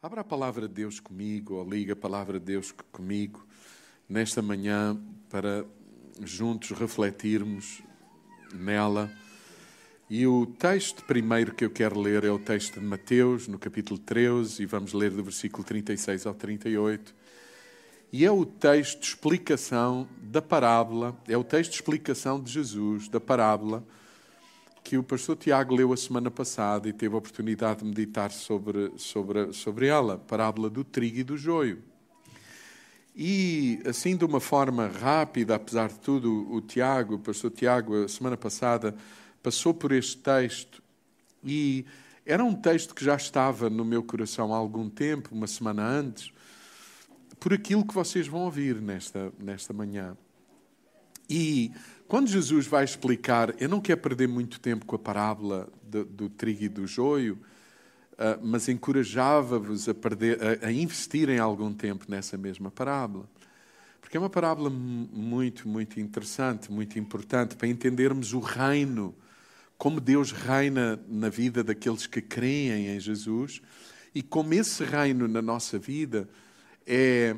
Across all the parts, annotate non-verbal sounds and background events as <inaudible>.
Abra a palavra de Deus comigo, ou liga a palavra de Deus comigo, nesta manhã, para juntos refletirmos nela. E o texto primeiro que eu quero ler é o texto de Mateus, no capítulo 13, e vamos ler do versículo 36 ao 38. E é o texto de explicação da parábola, é o texto de explicação de Jesus, da parábola que o pastor Tiago leu a semana passada e teve a oportunidade de meditar sobre, sobre, sobre ela, a parábola do trigo e do joio. E, assim, de uma forma rápida, apesar de tudo, o Tiago, o pastor Tiago, a semana passada, passou por este texto e era um texto que já estava no meu coração há algum tempo, uma semana antes, por aquilo que vocês vão ouvir nesta, nesta manhã. E quando Jesus vai explicar, eu não quero perder muito tempo com a parábola do, do trigo e do joio, uh, mas encorajava-vos a, a, a investir em algum tempo nessa mesma parábola. Porque é uma parábola muito, muito interessante, muito importante para entendermos o reino, como Deus reina na vida daqueles que creem em Jesus e como esse reino na nossa vida é,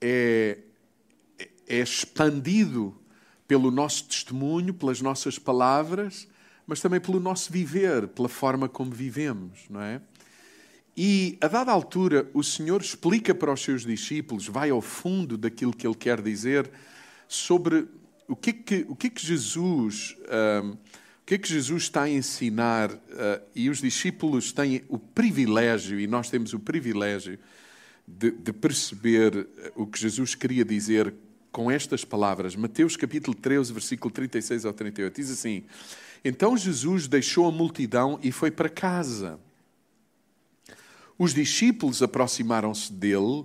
é, é expandido pelo nosso testemunho, pelas nossas palavras, mas também pelo nosso viver, pela forma como vivemos, não é? E a dada altura, o Senhor explica para os seus discípulos, vai ao fundo daquilo que ele quer dizer sobre o que é que, o que, é que Jesus. Um, o que é que Jesus está a ensinar? Uh, e os discípulos têm o privilégio, e nós temos o privilégio, de, de perceber o que Jesus queria dizer com estas palavras. Mateus capítulo 13, versículo 36 ao 38. Diz assim: Então Jesus deixou a multidão e foi para casa. Os discípulos aproximaram-se dele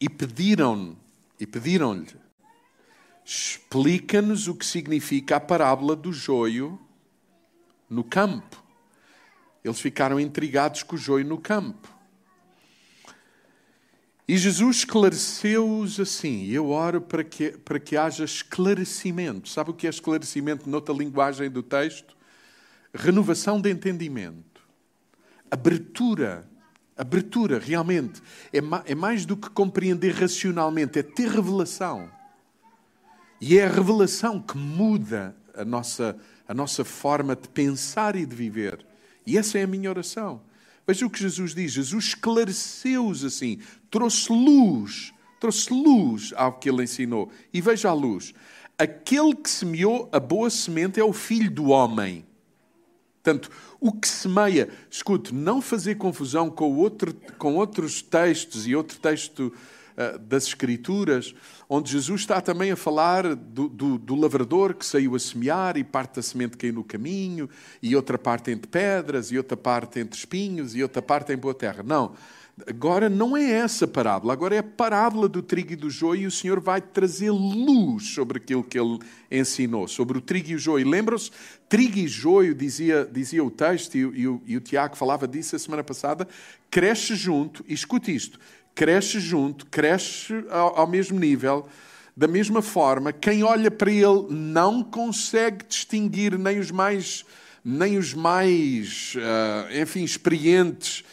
e pediram e pediram-lhe: Explica-nos o que significa a parábola do joio no campo. Eles ficaram intrigados com o joio no campo. E Jesus esclareceu-os assim. Eu oro para que, para que haja esclarecimento. Sabe o que é esclarecimento noutra linguagem do texto? Renovação de entendimento. Abertura. Abertura, realmente. É, ma, é mais do que compreender racionalmente, é ter revelação. E é a revelação que muda a nossa, a nossa forma de pensar e de viver. E essa é a minha oração. Veja o que Jesus diz. Jesus esclareceu-os assim, trouxe luz, trouxe luz ao que ele ensinou. E veja a luz. Aquele que semeou a boa semente é o filho do homem. Portanto, o que semeia, escute, não fazer confusão com, outro, com outros textos e outro texto das Escrituras, onde Jesus está também a falar do, do, do, lavrador que saiu a semear e parte da semente caiu no caminho, e outra parte entre pedras, e outra parte entre espinhos, e outra parte em boa terra. Não. Agora não é essa parábola, agora é a parábola do trigo e do joio, e o Senhor vai trazer luz sobre aquilo que ele ensinou, sobre o trigo e o joio. Lembram-se? Trigo e joio, dizia, dizia o texto, e, e, o, e o Tiago falava disso a semana passada, cresce junto, e escute isto, cresce junto, cresce ao, ao mesmo nível. Da mesma forma, quem olha para ele não consegue distinguir nem os mais, nem os mais, uh, enfim, experientes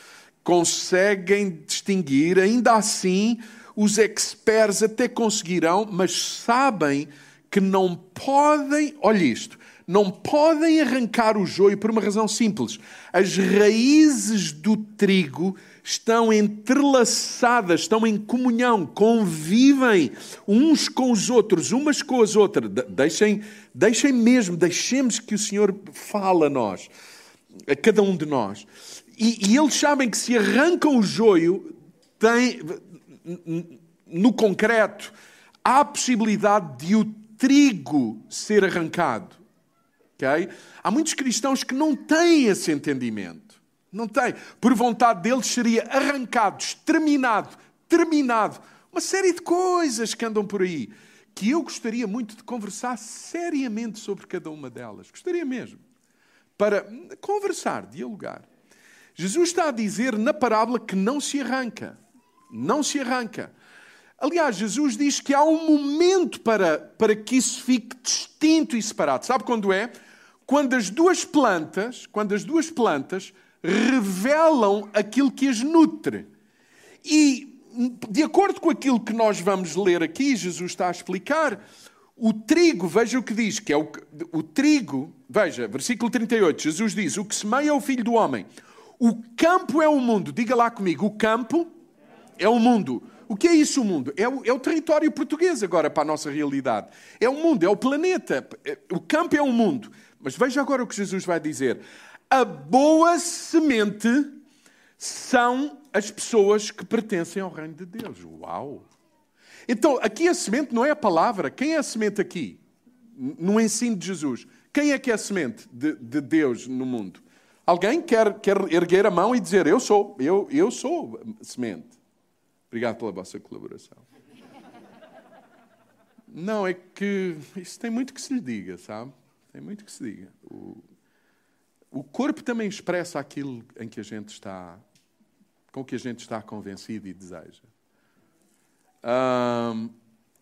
conseguem distinguir. Ainda assim, os experts até conseguirão, mas sabem que não podem. Olha isto. Não podem arrancar o joio por uma razão simples. As raízes do trigo estão entrelaçadas, estão em comunhão, convivem uns com os outros, umas com as outras. Deixem, deixem mesmo, deixemos que o Senhor fale a nós, a cada um de nós. E, e eles sabem que se arrancam o joio, tem, no concreto, há a possibilidade de o trigo ser arrancado. Okay? Há muitos cristãos que não têm esse entendimento. Não tem. Por vontade deles seria arrancado, exterminado, terminado. Uma série de coisas que andam por aí. Que eu gostaria muito de conversar seriamente sobre cada uma delas. Gostaria mesmo. Para conversar, dialogar. Jesus está a dizer na parábola que não se arranca. Não se arranca. Aliás, Jesus diz que há um momento para, para que isso fique distinto e separado. Sabe quando é? Quando as duas plantas, quando as duas plantas revelam aquilo que as nutre. E, de acordo com aquilo que nós vamos ler aqui, Jesus está a explicar, o trigo, veja o que diz, que é o, o trigo, veja, versículo 38, Jesus diz: O que semeia é o filho do homem. O campo é o mundo. Diga lá comigo: o campo é o mundo. O que é isso, o mundo? É o, é o, território português agora para a nossa realidade. É o mundo, é o planeta. O campo é o mundo. Mas veja agora o que Jesus vai dizer. A boa semente são as pessoas que pertencem ao reino de Deus. Uau! Então, aqui a semente não é a palavra. Quem é a semente aqui? No ensino de Jesus. Quem é que é a semente de, de Deus no mundo? Alguém quer, quer erguer a mão e dizer: Eu sou, eu, eu sou semente. Obrigado pela vossa colaboração. Não, é que isso tem muito que se lhe diga, sabe? Tem muito que se diga. O, o corpo também expressa aquilo em que a gente está, com que a gente está convencido e deseja.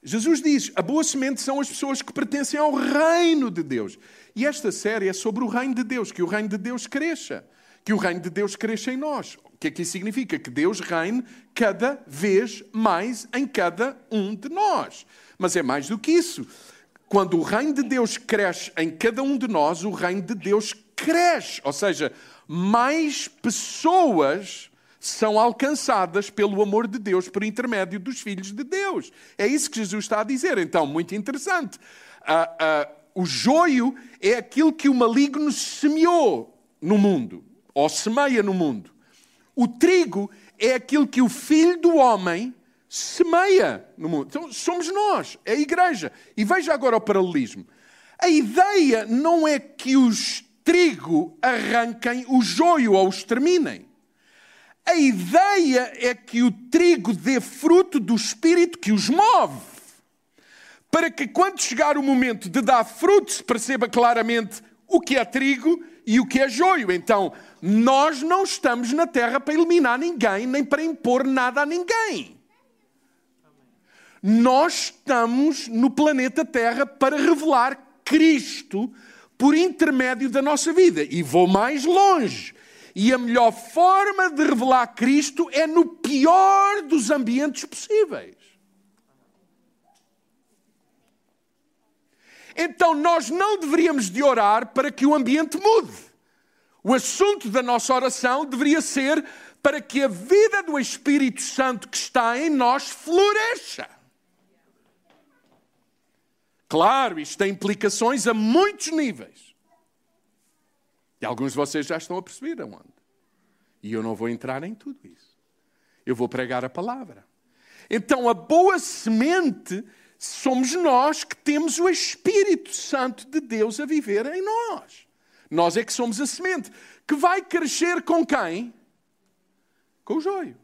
Jesus diz: a boa semente são as pessoas que pertencem ao reino de Deus. E esta série é sobre o reino de Deus, que o reino de Deus cresça, que o reino de Deus cresça em nós. O que é que isso significa? Que Deus reine cada vez mais em cada um de nós. Mas é mais do que isso. Quando o reino de Deus cresce em cada um de nós, o reino de Deus cresce. Ou seja, mais pessoas são alcançadas pelo amor de Deus por intermédio dos filhos de Deus. É isso que Jesus está a dizer. Então, muito interessante. Uh, uh, o joio é aquilo que o maligno semeou no mundo, ou semeia no mundo. O trigo é aquilo que o filho do homem semeia no mundo. Então, somos nós, é a igreja. E veja agora o paralelismo. A ideia não é que os trigo arranquem o joio ou os terminem. A ideia é que o trigo dê fruto do espírito que os move. Para que quando chegar o momento de dar fruto, se perceba claramente o que é trigo e o que é joio. Então, nós não estamos na terra para eliminar ninguém, nem para impor nada a ninguém. Nós estamos no planeta Terra para revelar Cristo por intermédio da nossa vida. E vou mais longe. E a melhor forma de revelar Cristo é no pior dos ambientes possíveis. Então nós não deveríamos de orar para que o ambiente mude. O assunto da nossa oração deveria ser para que a vida do Espírito Santo que está em nós floresça. Claro, isto tem implicações a muitos níveis. E alguns de vocês já estão a perceber aonde. E eu não vou entrar em tudo isso. Eu vou pregar a palavra. Então, a boa semente somos nós que temos o Espírito Santo de Deus a viver em nós. Nós é que somos a semente. Que vai crescer com quem? Com o joio.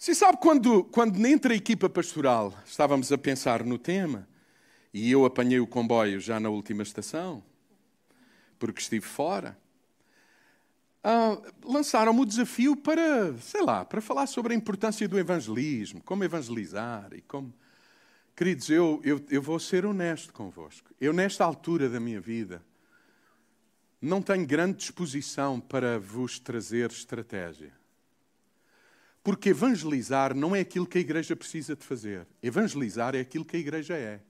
Você sabe quando, quando entre a equipa pastoral estávamos a pensar no tema, e eu apanhei o comboio já na última estação, porque estive fora. Ah, lançaram-me o desafio para, sei lá, para falar sobre a importância do evangelismo, como evangelizar e como. Queridos, eu, eu, eu vou ser honesto convosco. Eu, nesta altura da minha vida, não tenho grande disposição para vos trazer estratégia. Porque evangelizar não é aquilo que a igreja precisa de fazer. Evangelizar é aquilo que a igreja é.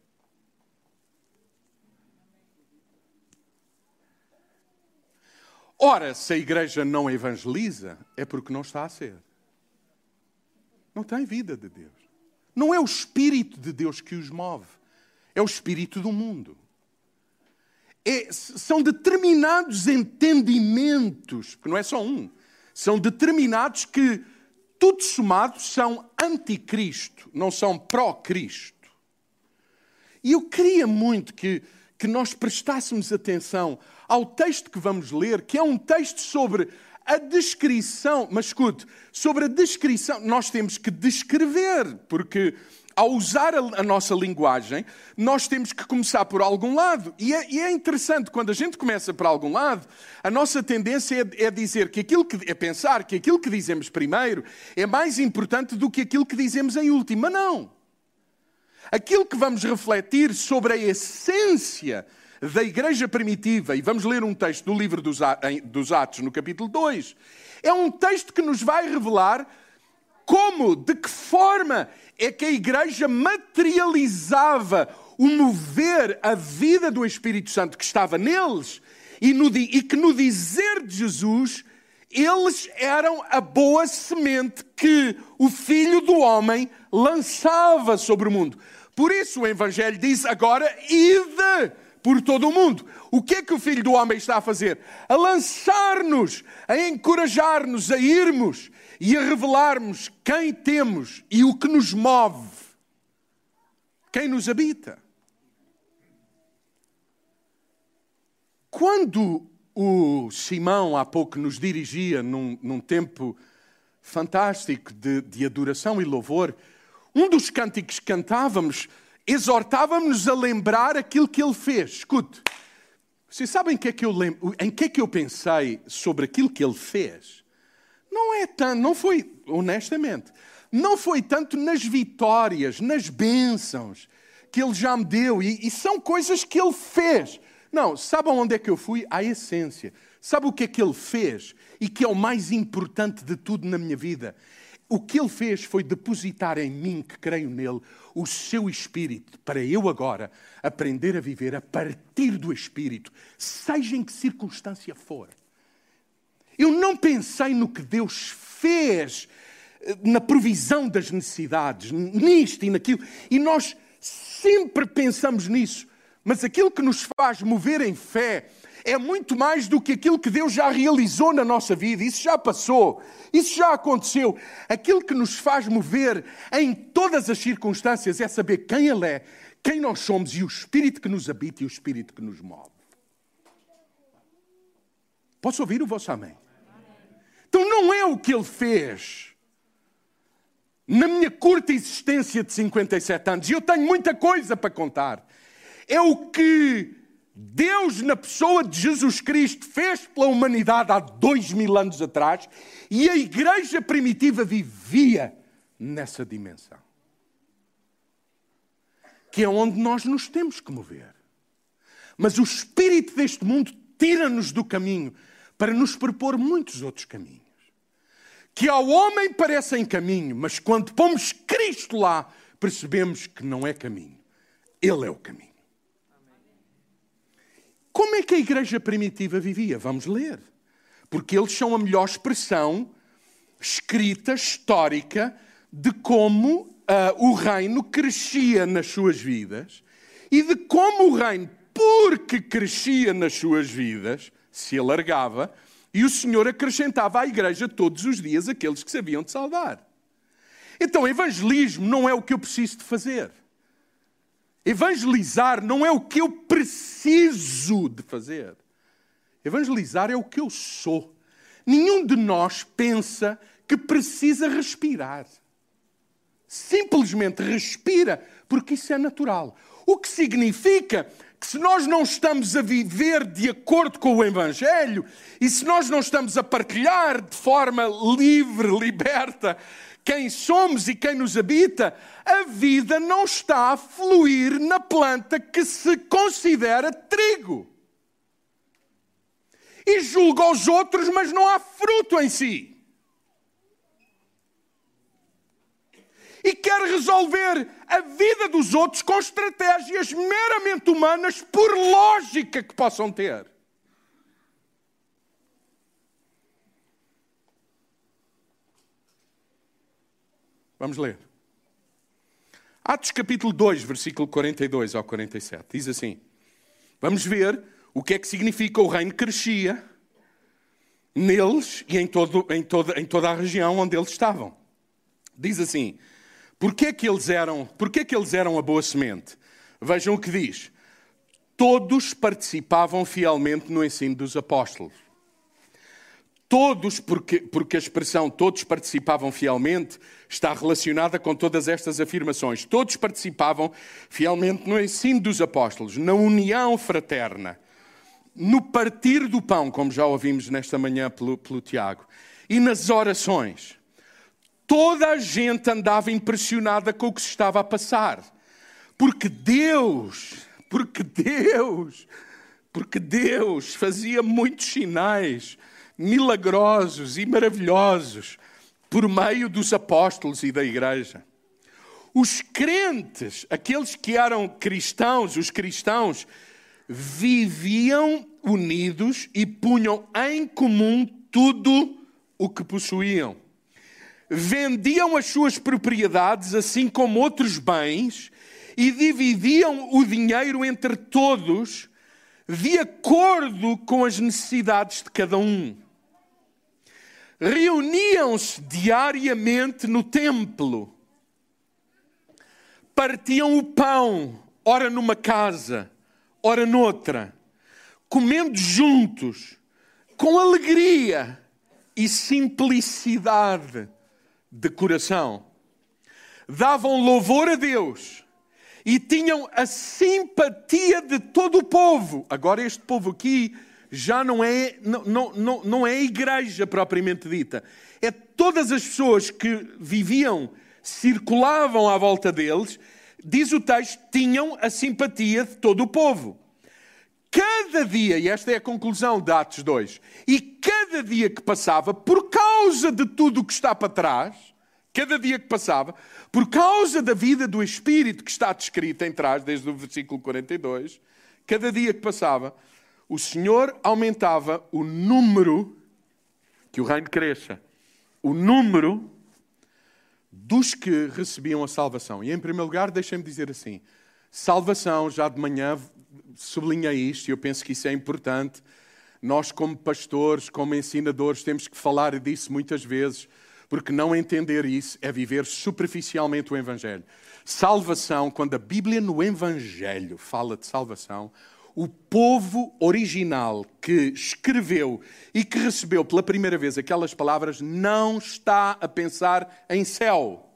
Ora, se a igreja não evangeliza, é porque não está a ser. Não tem vida de Deus. Não é o Espírito de Deus que os move, é o Espírito do mundo. É, são determinados entendimentos, porque não é só um, são determinados que, todos somados, são anticristo, não são pró-Cristo. E eu queria muito que, que nós prestássemos atenção ao texto que vamos ler, que é um texto sobre a descrição, mas escute, sobre a descrição, nós temos que descrever, porque ao usar a, nossa linguagem, nós temos que começar por algum lado. E é, e é, interessante, quando a gente começa por algum lado, a nossa tendência é, é, dizer que aquilo que é pensar que aquilo que dizemos primeiro é mais importante do que aquilo que dizemos em último. Mas não. Aquilo que vamos refletir sobre a essência da igreja primitiva, e vamos ler um texto do livro dos Atos, no capítulo 2, é um texto que nos vai revelar como, de que forma é que a igreja materializava o mover, a vida do Espírito Santo que estava neles e, no, e que no dizer de Jesus eles eram a boa semente que o Filho do Homem lançava sobre o mundo. Por isso o Evangelho diz agora: ide por todo o mundo. O que é que o Filho do Homem está a fazer? A lançar-nos, a encorajar-nos a irmos e a revelarmos quem temos e o que nos move, quem nos habita. Quando o Simão há pouco nos dirigia num, num tempo fantástico de, de, adoração e louvor, um dos cânticos que cantávamos exortávamos-nos a lembrar aquilo que ele fez. Escute, vocês sabem que é que eu lembro, em que é que eu pensei sobre aquilo que ele fez? Não é tanto, não foi, honestamente, não foi tanto nas vitórias, nas bênçãos que ele já me deu, e, e são coisas que ele fez. Não, sabe onde é que eu fui? À essência. Sabe o que é que ele fez? E que é o mais importante de tudo na minha vida? O que ele fez foi depositar em mim, que creio nele, o seu espírito, para eu agora aprender a viver a partir do espírito, seja em que circunstância for. Eu não pensei no que Deus fez, eh, na provisão das necessidades, nisto e naquilo, e nós sempre pensamos nisso. Mas aquilo que nos faz mover em fé é muito mais do que aquilo que Deus já realizou na nossa vida. Isso já passou, isso já aconteceu. Aquilo que nos faz mover em todas as circunstâncias é saber quem Ele é, quem nós somos e o Espírito que nos habita e o Espírito que nos move. Posso ouvir o vosso amém? Então não é o que Ele fez. Na minha curta existência de 57 anos, e eu tenho muita coisa para contar é o que Deus, na pessoa de Jesus Cristo, fez pela humanidade há dois mil anos atrás e a igreja primitiva vivia nessa dimensão. Que é onde nós nos temos que mover. Mas o espírito deste mundo tira-nos do caminho para nos propor muitos outros caminhos. Que ao homem parecem caminho, mas quando pomos Cristo lá, percebemos que não é caminho. Ele é o caminho. Como é que a igreja primitiva vivia? Vamos ler. Porque eles são a melhor expressão escrita, histórica, de como uh, o reino crescia nas suas vidas e de como o reino, porque crescia nas suas vidas, se alargava e o Senhor acrescentava à igreja todos os dias aqueles que sabiam de saudar. Então, evangelismo não é o que eu preciso de fazer. Evangelizar não é o que eu preciso de fazer. Evangelizar é o que eu sou. Nenhum de nós pensa que precisa respirar. Simplesmente respira, porque isso é natural. O que significa que se nós não estamos a viver de acordo com o Evangelho e se nós não estamos a partilhar de forma livre, liberta, quem somos e quem nos habita, a vida não está a fluir na planta que se considera trigo. E julga os outros, mas não há fruto em si. E quer resolver a vida dos outros com estratégias meramente humanas, por lógica que possam ter. Vamos ler. Atos capítulo 2, versículo 42 ao 47. Diz assim: Vamos ver o que é que significa o reino crescia neles e em, todo, em, em toda a região onde eles estavam. Diz assim: Porquê que eles eram, porquê que eles eram a boa semente? Vejam o que diz. Todos participavam fielmente no ensino dos apóstolos Todos, porque, porque a expressão todos participavam fielmente está relacionada com todas estas afirmações. Todos participavam fielmente no ensino dos apóstolos, na união fraterna, no partir do pão, como já ouvimos nesta manhã pelo, pelo Tiago, e nas orações. Toda a gente andava impressionada com o que se estava a passar, porque Deus, porque Deus porque Deus fazia muitos sinais milagrosos e maravilhosos por meio dos apóstolos e da igreja. Os crentes, aqueles que eram cristãos, os cristãos, viviam unidos e punham em comum tudo o que possuíam. Vendiam as suas propriedades, assim como outros bens, e dividiam o dinheiro entre todos, de acordo com as necessidades de cada um. Reuniam-se diariamente no templo, partiam o pão, ora numa casa, ora noutra, comendo juntos, com alegria e simplicidade de coração. Davam louvor a Deus e tinham a simpatia de todo o povo. Agora, este povo aqui já não é, não, não, não, é a igreja propriamente dita. É todas as pessoas que viviam, circulavam à volta deles, diz o texto, tinham a simpatia de todo o povo. Cada dia, e esta é a conclusão de Atos 2, e cada dia que passava, por causa de tudo o que está para trás, cada dia que passava, por causa da vida do Espírito que está descrita em trás, desde o versículo 42, cada dia que passava, o Senhor aumentava o número, que o reino cresça, o número dos que recebiam a salvação. E em primeiro lugar, deixem-me dizer assim: salvação, já de manhã sublinhei isto e eu penso que isso é importante. Nós, como pastores, como ensinadores, temos que falar disso muitas vezes, porque não entender isso é viver superficialmente o Evangelho. Salvação, quando a Bíblia no Evangelho fala de salvação, o povo original que escreveu e que recebeu pela primeira vez aquelas palavras não está a pensar em céu,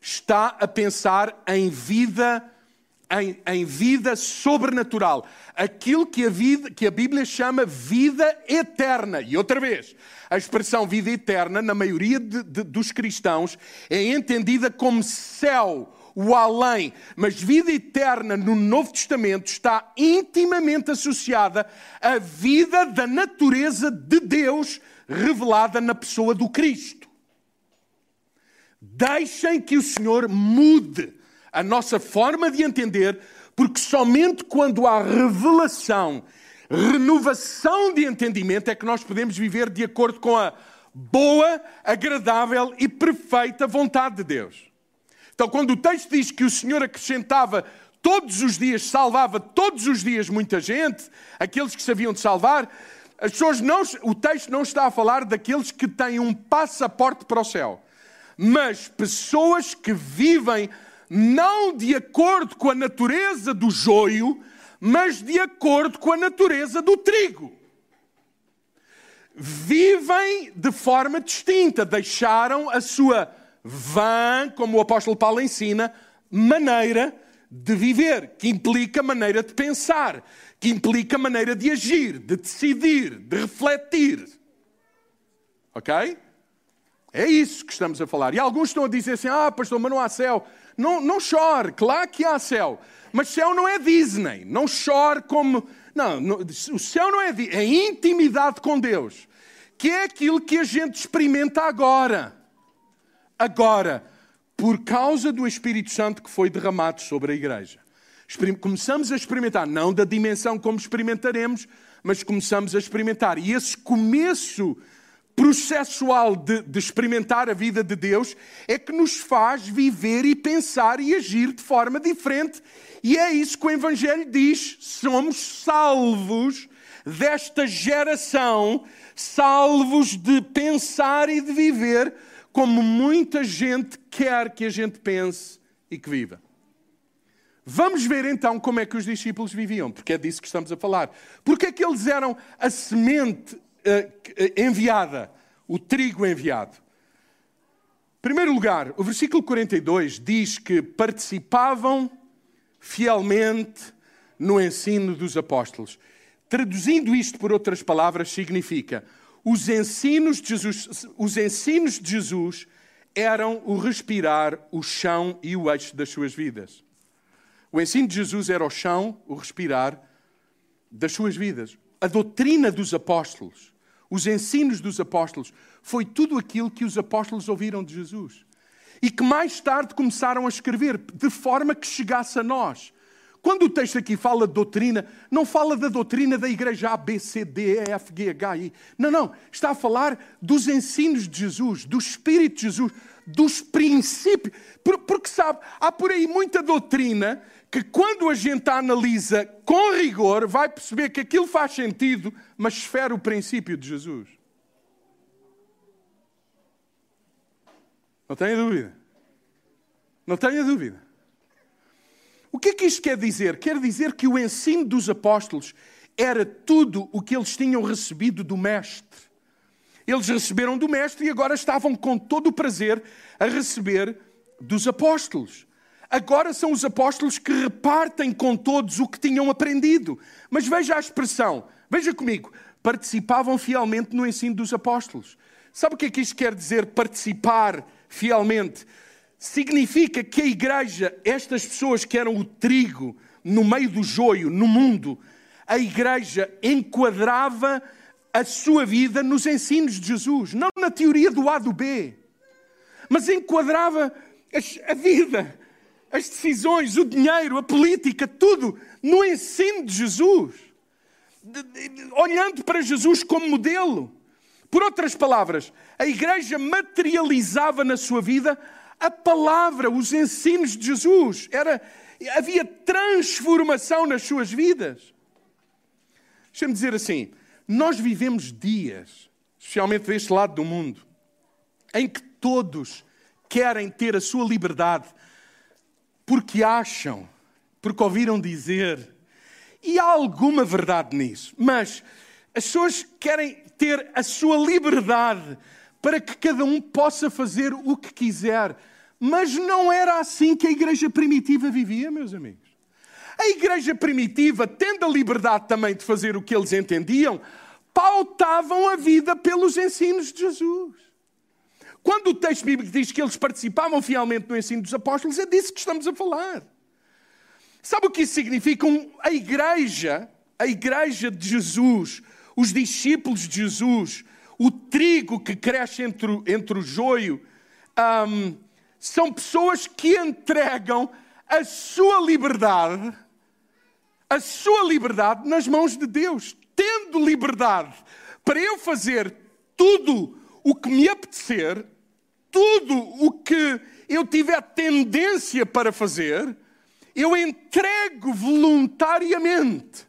está a pensar em vida em, em, vida sobrenatural. Aquilo que a, vida, que a Bíblia chama vida eterna. E outra vez, a expressão vida eterna, na maioria de, de, dos cristãos, é entendida como céu, o além. Mas vida eterna no Novo Testamento está intimamente associada à vida da natureza de Deus revelada na pessoa do Cristo. Deixem que o Senhor mude a nossa forma de entender, porque somente quando há revelação, renovação de entendimento, é que nós podemos viver de acordo com a boa, agradável e perfeita vontade de Deus. Então, quando o texto diz que o Senhor acrescentava todos os dias, salvava todos os dias muita gente, aqueles que sabiam de salvar, as pessoas não, o texto não está a falar daqueles que têm um passaporte para o céu, mas pessoas que vivem não de acordo com a natureza do joio, mas de acordo com a natureza do trigo. Vivem de forma distinta, deixaram a sua vã, como o apóstolo Paulo ensina, maneira de viver, que implica maneira de pensar, que implica maneira de agir, de decidir, de refletir. Ok? É isso que estamos a falar. E alguns estão a dizer assim: ah, pastor, mas não há céu. Não, não chore, claro que há céu. Mas céu não é Disney. Não chore como. Não, não o céu não é É intimidade com Deus. Que é aquilo que a gente experimenta agora agora, por causa do Espírito Santo que foi derramado sobre a igreja. Começamos a experimentar, não da dimensão como experimentaremos, mas começamos a experimentar. E esse começo processual de, de, experimentar a vida de Deus é que nos faz viver e pensar e agir de forma diferente. E é isso que o Evangelho diz: somos salvos desta geração, salvos de pensar e de viver como muita gente quer que a gente pense e que viva. Vamos ver então como é que os discípulos viviam, porque é disso que estamos a falar. Porque é que eles eram a semente enviada, o trigo enviado? Em primeiro lugar, o versículo 42 diz que participavam fielmente no ensino dos apóstolos. Traduzindo isto por outras palavras, significa os ensinos de Jesus, os ensinos de Jesus eram o respirar, o chão e o eixo das suas vidas. O ensino de Jesus era o chão, o respirar das suas vidas, a doutrina dos apóstolos, os ensinos dos apóstolos, foi tudo aquilo que os apóstolos ouviram de Jesus. E que mais tarde começaram a escrever, de forma que chegasse a nós. Quando o texto aqui fala de doutrina, não fala da doutrina da igreja A, B, C, D, E, F, G, H, I. Não, não. Está a falar dos ensinos de Jesus, do Espírito de Jesus, dos princípios. Porque, sabe, há por aí muita doutrina que quando a gente analisa com rigor, vai perceber que aquilo faz sentido, mas esfera o princípio de Jesus. Não tenha dúvida. Não tenha dúvida. O que é que isto quer dizer? Quer dizer que o ensino dos apóstolos era tudo o que eles tinham recebido do Mestre. Eles receberam do Mestre e agora estavam com todo o prazer a receber dos apóstolos. Agora são os apóstolos que repartem com todos o que tinham aprendido. Mas veja a expressão, veja comigo, participavam fielmente no ensino dos apóstolos. Sabe o que é que isto quer dizer, participar fielmente? significa que a igreja, estas pessoas que eram o trigo no meio do joio, no mundo, a igreja enquadrava a sua vida nos ensinos de Jesus, não na teoria do A do B, mas enquadrava a vida, as decisões, o dinheiro, a política, tudo no ensino de Jesus, olhando para Jesus como modelo. Por outras palavras, a igreja materializava na sua vida a palavra, os ensinos de Jesus. Era, havia transformação nas suas vidas. Deixa-me dizer assim: nós vivemos dias, especialmente deste lado do mundo, em que todos querem ter a sua liberdade porque acham, porque ouviram dizer, e há alguma verdade nisso, mas as pessoas querem ter a sua liberdade para que cada um possa fazer o que quiser mas não era assim que a igreja primitiva vivia, meus amigos. A igreja primitiva, tendo a liberdade também de fazer o que eles entendiam, pautavam a vida pelos ensinos de Jesus. Quando o texto bíblico diz que eles participavam fielmente no ensino dos apóstolos, é disso que estamos a falar. Sabe o que isso significa? A igreja, a igreja de Jesus, os discípulos de Jesus, o trigo que cresce entre, entre o joio, um, são pessoas que entregam a sua liberdade, a sua liberdade nas mãos de Deus, tendo liberdade para eu fazer tudo o que me apetecer, tudo o que eu tiver tendência para fazer, eu entrego voluntariamente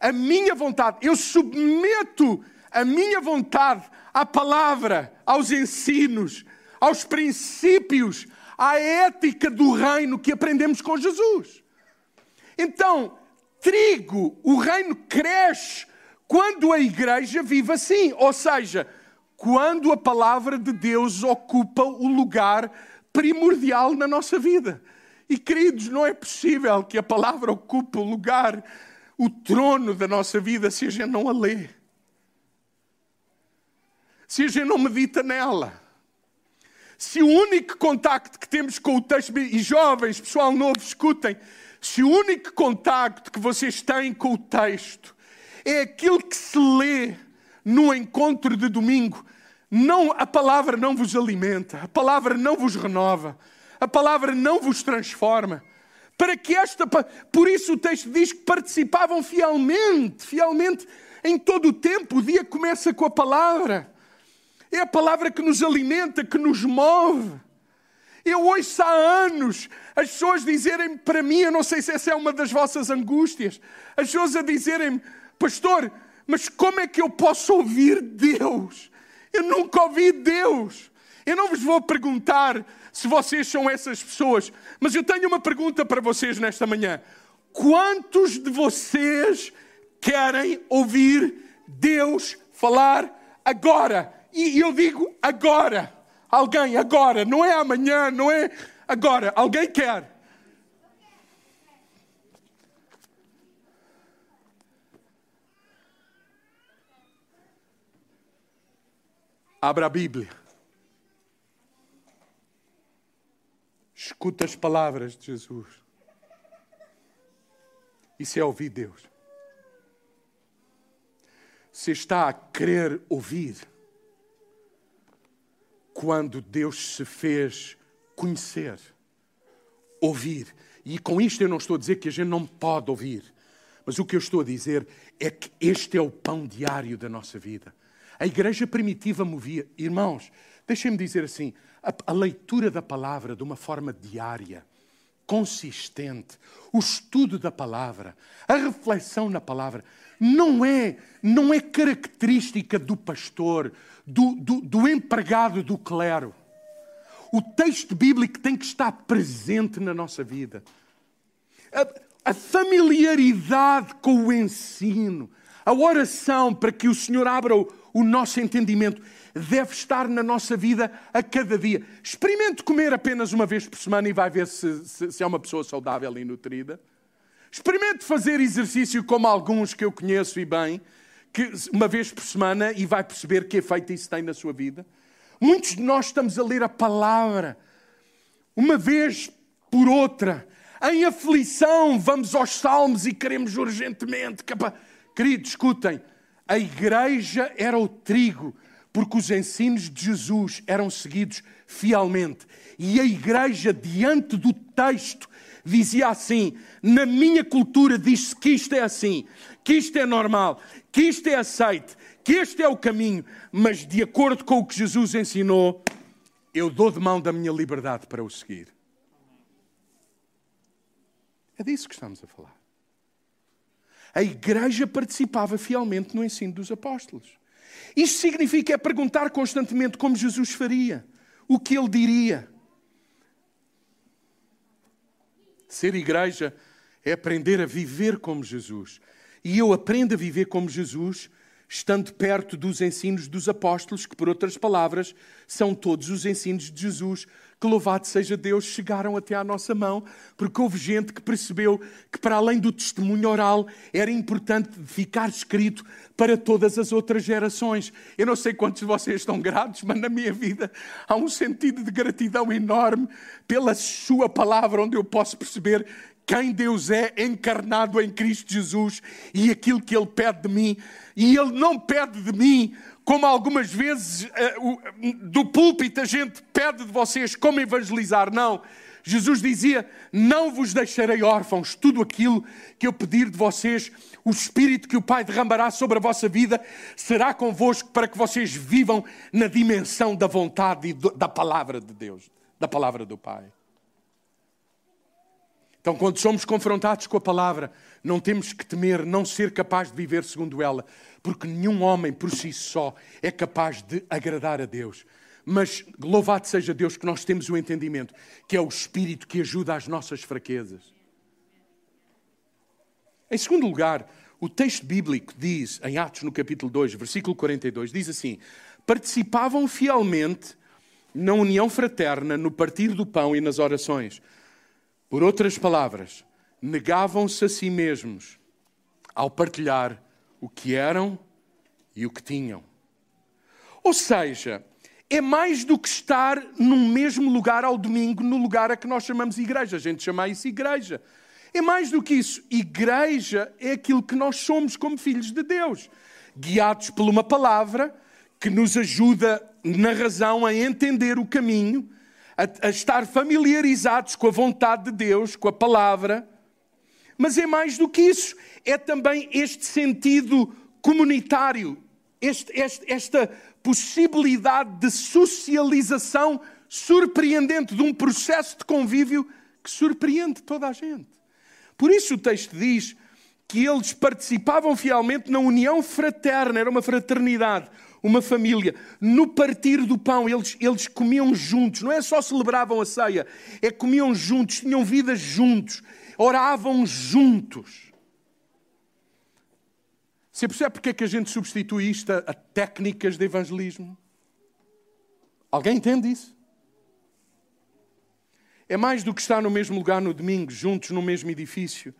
a minha vontade, eu submeto a minha vontade à palavra, aos ensinos, aos princípios, à ética do reino que aprendemos com Jesus. Então, trigo, o reino cresce quando a igreja vive assim, ou seja, quando a palavra de Deus ocupa o lugar primordial na nossa vida. E queridos, não é possível que a palavra ocupe o lugar, o trono da nossa vida, se a gente não a lê. Se a gente não medita nela se o único contacto que temos com o texto, e jovens, pessoal novo, escutem, se o único contacto que vocês têm com o texto é aquilo que se lê no encontro de domingo, não, a palavra não vos alimenta, a palavra não vos renova, a palavra não vos transforma. Para que esta. Por isso o texto diz que participavam fielmente, fielmente em todo o tempo. O dia começa com a palavra. É a palavra que nos alimenta, que nos move. Eu ouço há anos as pessoas dizerem para mim, eu não sei se essa é uma das vossas angústias, as pessoas a dizerem, pastor, mas como é que eu posso ouvir Deus? Eu nunca ouvi Deus. Eu não vos vou perguntar se vocês são essas pessoas, mas eu tenho uma pergunta para vocês nesta manhã. Quantos de vocês querem ouvir Deus falar agora? E eu digo agora. Alguém, agora. Não é amanhã, não é agora. Alguém quer. Abra a Bíblia. Escuta as palavras de Jesus. Isso é ouvir Deus. se está a querer ouvir quando Deus se fez conhecer, ouvir. E com isto eu não estou a dizer que a gente não pode ouvir, mas o que eu estou a dizer é que este é o pão diário da nossa vida. A igreja primitiva movia, irmãos, deixem-me dizer assim, a, a leitura da palavra de uma forma diária, consistente, o estudo da palavra, a reflexão na palavra, não é, não é característica do pastor, do, do, do empregado do clero. O texto bíblico tem que estar presente na nossa vida. A, a familiaridade com o ensino, a oração para que o Senhor abra o, o nosso entendimento deve estar na nossa vida a cada dia. Experimente comer apenas uma vez por semana e vai ver se, se, se é uma pessoa saudável e nutrida. Experimente fazer exercício como alguns que eu conheço e bem, que uma vez por semana e vai perceber que efeito isso tem na sua vida. Muitos de nós estamos a ler a palavra uma vez por outra. Em aflição, vamos aos salmos e queremos urgentemente. Queridos, escutem. A igreja era o trigo, porque os ensinos de Jesus eram seguidos fielmente. E a igreja, diante do texto, dizia assim: na minha cultura diz-se que isto é assim, que isto é normal, que isto é aceite, que este é o caminho, mas de acordo com o que Jesus ensinou, eu dou de mão da minha liberdade para o seguir. É disso que estamos a falar. A igreja participava fielmente no ensino dos apóstolos. Isto significa é perguntar constantemente como Jesus faria, o que ele diria. Ser igreja é aprender a viver como Jesus. E eu aprendo a viver como Jesus estando perto dos ensinos dos apóstolos, que, por outras palavras, são todos os ensinos de Jesus, que louvado seja Deus, chegaram até à nossa mão, porque houve gente que percebeu que, para além do testemunho oral, era importante ficar escrito para todas as outras gerações. Eu não sei quantos de vocês estão gratos, mas na minha vida há um sentido de gratidão enorme pela Sua palavra, onde eu posso perceber quem Deus é encarnado em Cristo Jesus e aquilo que Ele pede de mim. E Ele não pede de mim como algumas vezes uh, do púlpito a gente pede de vocês como evangelizar. Não. Jesus dizia: Não vos deixarei órfãos, tudo aquilo que eu pedir de vocês, o Espírito que o Pai derramará sobre a vossa vida será convosco para que vocês vivam na dimensão da vontade e da palavra de Deus, da palavra do Pai. Então, quando somos confrontados com a palavra, não temos que temer não ser capaz de viver segundo ela, porque nenhum homem por si só é capaz de agradar a Deus. Mas louvado seja Deus que nós temos o entendimento, que é o Espírito que ajuda às nossas fraquezas. Em segundo lugar, o texto bíblico diz, em Atos no capítulo 2, versículo 42, diz assim: Participavam fielmente na união fraterna, no partir do pão e nas orações. Por outras palavras, negavam-se a si mesmos ao partilhar o que eram e o que tinham. Ou seja, é mais do que estar no mesmo lugar ao domingo, no lugar a que nós chamamos igreja. A gente chama isso igreja. É mais do que isso. Igreja é aquilo que nós somos como filhos de Deus, guiados por uma palavra que nos ajuda na razão a entender o caminho a, a estar familiarizados com a vontade de Deus, com a palavra, mas é mais do que isso, é também este sentido comunitário, este, este, esta possibilidade de socialização surpreendente, de um processo de convívio que surpreende toda a gente. Por isso o texto diz que eles participavam fielmente na união fraterna, era uma fraternidade, uma família, no partir do pão, eles, eles comiam juntos, não é só celebravam a ceia, é comiam juntos, tinham vidas juntos, oravam juntos. Você percebe porque é que a gente substitui isto a, a técnicas de evangelismo? Alguém entende isso? É mais do que estar no mesmo lugar no domingo, juntos no mesmo edifício,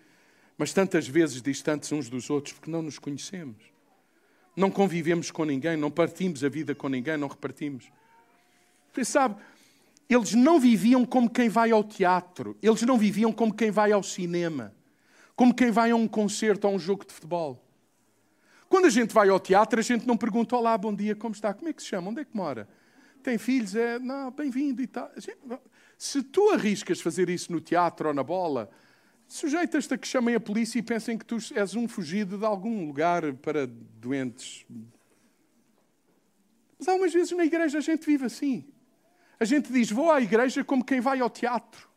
mas tantas vezes distantes uns dos outros porque não nos conhecemos. Não convivemos com ninguém, não partimos a vida com ninguém, não repartimos. Você sabe, eles não viviam como quem vai ao teatro, eles não viviam como quem vai ao cinema, como quem vai a um concerto, a um jogo de futebol. Quando a gente vai ao teatro, a gente não pergunta: Olá, bom dia, como está? Como é que se chama? Onde é que mora? Tem filhos? É, não, bem-vindo e tal. Gente, se tu arriscas fazer isso no teatro ou na bola, sujeitas-te a que chamem a polícia e pensem que tu és um fugido de algum lugar para doentes. Mas algumas vezes na igreja a gente vive assim. A gente diz: Vou à igreja como quem vai ao teatro,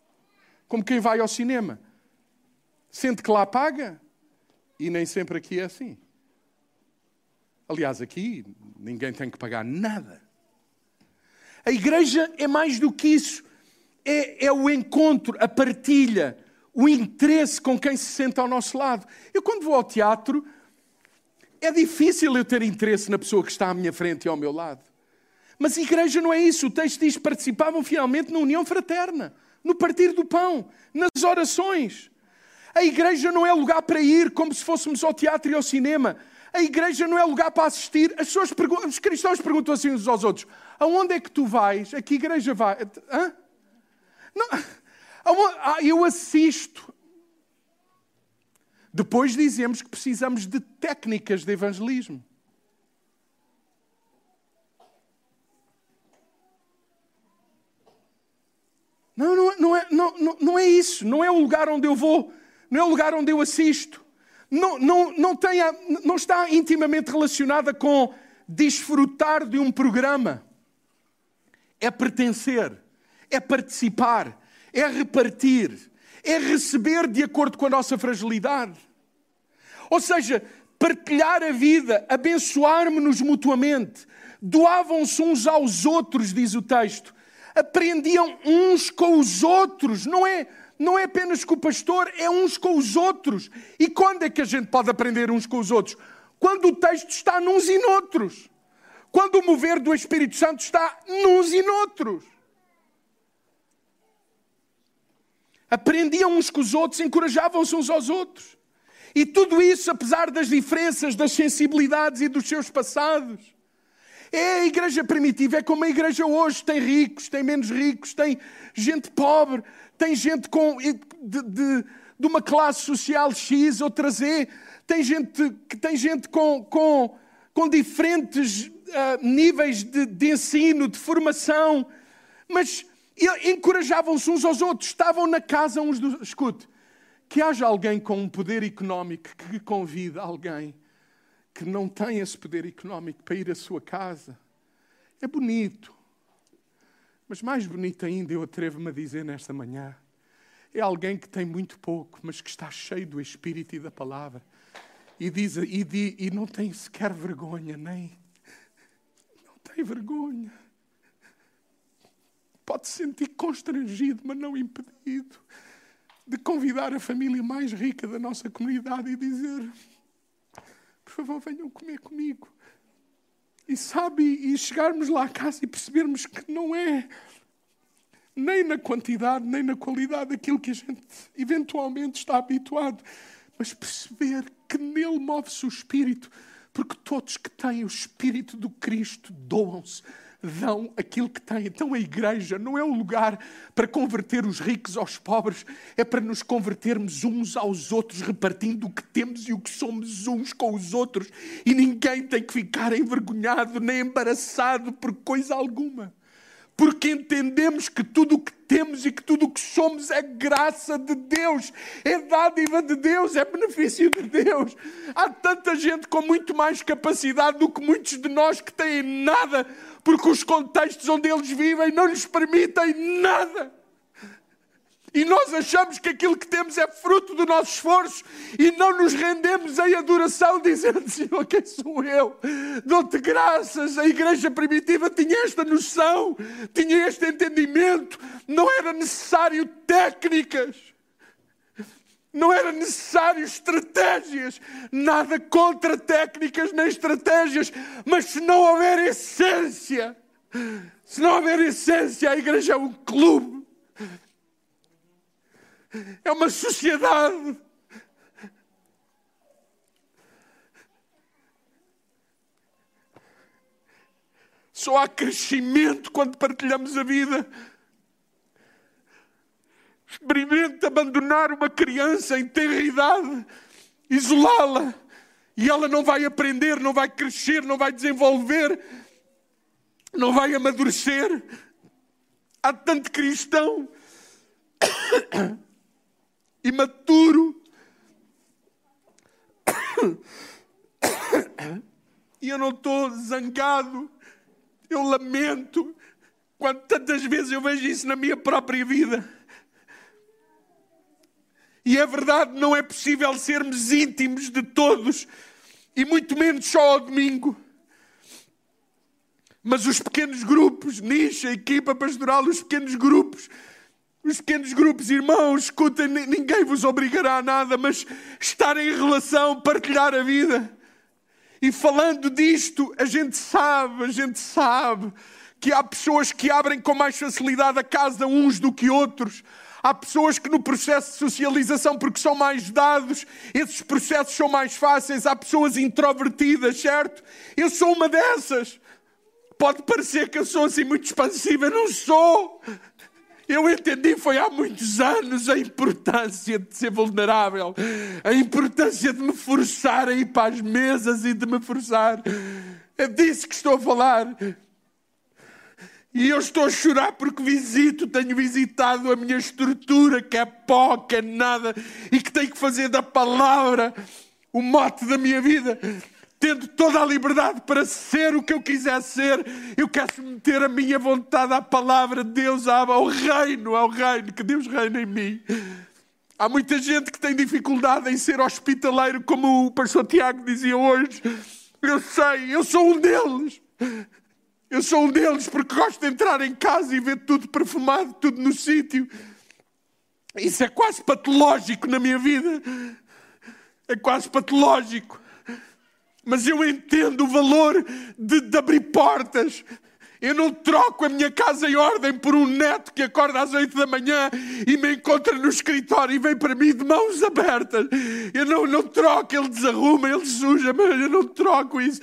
como quem vai ao cinema. Sente que lá paga. E nem sempre aqui é assim. Aliás, aqui ninguém tem que pagar nada. A igreja é mais do que isso. É, é, o encontro, a partilha, o interesse com quem se senta ao nosso lado. Eu, quando vou ao teatro, é difícil eu ter interesse na pessoa que está à minha frente e ao meu lado. Mas igreja não é isso. O texto diz: participavam finalmente na união fraterna, no partir do pão, nas orações. A igreja não é lugar para ir como se fôssemos ao teatro e ao cinema. A igreja não é lugar para assistir. As pessoas os cristãos perguntam assim uns aos outros: aonde é que tu vais? A que igreja vai? Hã? Não, eu assisto. Depois dizemos que precisamos de técnicas de evangelismo. Não, não, não, é, não, não é isso. Não é o lugar onde eu vou. Não é o lugar onde eu assisto. Não, não, não, tenha, não está intimamente relacionada com desfrutar de um programa. É pertencer, é participar, é repartir, é receber de acordo com a nossa fragilidade. Ou seja, partilhar a vida, abençoar-nos mutuamente, doavam-se uns aos outros, diz o texto aprendiam uns com os outros, não é, não é apenas com o pastor, é uns com os outros. E quando é que a gente pode aprender uns com os outros? Quando o texto está nos e noutros. Quando o mover do Espírito Santo está nos e noutros. Aprendiam uns com os outros, encorajavam-se uns aos outros. E tudo isso, apesar das diferenças, das sensibilidades e dos seus passados. É a igreja primitiva, é como a igreja hoje: tem ricos, tem menos ricos, tem gente pobre, tem gente com, de, de, de uma classe social X, outra Z, tem gente, tem gente com, com, com diferentes uh, níveis de, de ensino, de formação, mas encorajavam-se uns aos outros, estavam na casa uns dos. Escute, que haja alguém com um poder económico que convida alguém que não tem esse poder económico para ir à sua casa. É bonito. Mas mais bonito ainda, eu atrevo-me a dizer nesta manhã, é alguém que tem muito pouco, mas que está cheio do Espírito e da palavra. E, diz, e, e não tem sequer vergonha, nem. Não tem vergonha. Pode se sentir constrangido, mas não impedido, de convidar a família mais rica da nossa comunidade e dizer: por favor, venham comer comigo. E sabe, e chegarmos lá à casa e percebermos que não é nem na quantidade, nem na qualidade daquilo que a gente eventualmente está habituado, mas perceber que nele move-se o Espírito, porque todos que têm o Espírito do Cristo doam-se dão aquilo que têm. Então a igreja não é um lugar para converter os ricos aos pobres, é para nos convertermos uns aos outros, repartindo o que temos e o que somos uns com os outros. E ninguém tem que ficar envergonhado nem embaraçado por coisa alguma. Porque entendemos que tudo o que temos e que tudo o que somos é graça de Deus, é dádiva de Deus, é benefício de Deus. Há tanta gente com muito mais capacidade do que muitos de nós que têm nada, porque os contextos onde eles vivem não lhes permitem nada. E nós achamos que aquilo que temos é fruto do nosso esforço e não nos rendemos em adoração, dizendo: Senhor, quem sou eu? Dou-te graças. A igreja primitiva tinha esta noção, tinha este entendimento. Não era necessário técnicas. Não era necessário estratégias, nada contra técnicas nem estratégias, mas se não houver essência, se não houver essência, a igreja é um clube, é uma sociedade. Só há crescimento quando partilhamos a vida. Experimente abandonar uma criança em tenra idade, isolá-la E ela não vai aprender, não vai crescer, não vai desenvolver, não vai amadurecer. Há tanto cristão <coughs> imaturo. <coughs> E eu não estou zangado, eu lamento. Quando tantas vezes eu vejo isso na minha própria vida. E é verdade, não é possível sermos íntimos de todos, e muito menos só ao domingo. Mas os pequenos grupos, nicha, equipa pastoral, os pequenos grupos, os pequenos grupos, irmãos, escutem, ninguém vos obrigará a nada, mas estar em relação, partilhar a vida. E falando disto, a gente sabe, a gente sabe que há pessoas que abrem com mais facilidade a casa uns do que outros. Há pessoas que no processo de socialização, porque são mais dados, esses processos são mais fáceis. Há pessoas introvertidas, certo? Eu sou uma dessas. Pode parecer que eu sou assim muito expansiva, não sou. Eu entendi foi há muitos anos a importância de ser vulnerável, a importância de me forçar a ir para as mesas e de me forçar. É disso que estou a falar. E eu estou a chorar porque visito, tenho visitado a minha estrutura, que é pó, que é nada, e que tenho que fazer da palavra o mote da minha vida tendo toda a liberdade para ser o que eu quiser ser, eu quero meter a minha vontade à palavra de Deus, ao reino, ao reino, que Deus reina em mim. Há muita gente que tem dificuldade em ser hospitaleiro, como o pastor Tiago dizia hoje. Eu sei, eu sou um deles. Eu sou um deles porque gosto de entrar em casa e ver tudo perfumado, tudo no sítio. Isso é quase patológico na minha vida. É quase patológico mas eu entendo o valor de, de, abrir portas. Eu não troco a minha casa em ordem por um neto que acorda às oito da manhã e me encontra no escritório e vem para mim de mãos abertas. Eu não, não troco, ele desarruma, ele suja, mas eu não troco isso.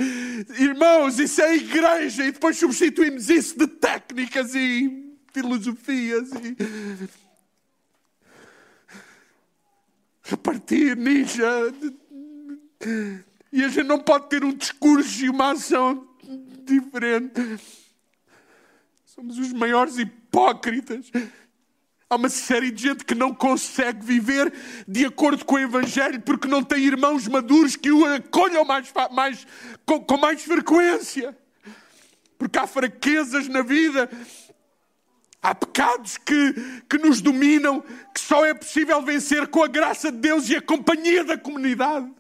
Irmãos, isso é igreja e depois substituímos isso de técnicas e filosofias e. Repartir ninja. E a gente não pode ter um discurso e uma ação diferente. Somos os maiores hipócritas. Há uma série de gente que não consegue viver de acordo com o Evangelho porque não tem irmãos maduros que o acolham mais, mais, com, com mais frequência. Porque há fraquezas na vida, há pecados que, que nos dominam, que só é possível vencer com a graça de Deus e a companhia da comunidade.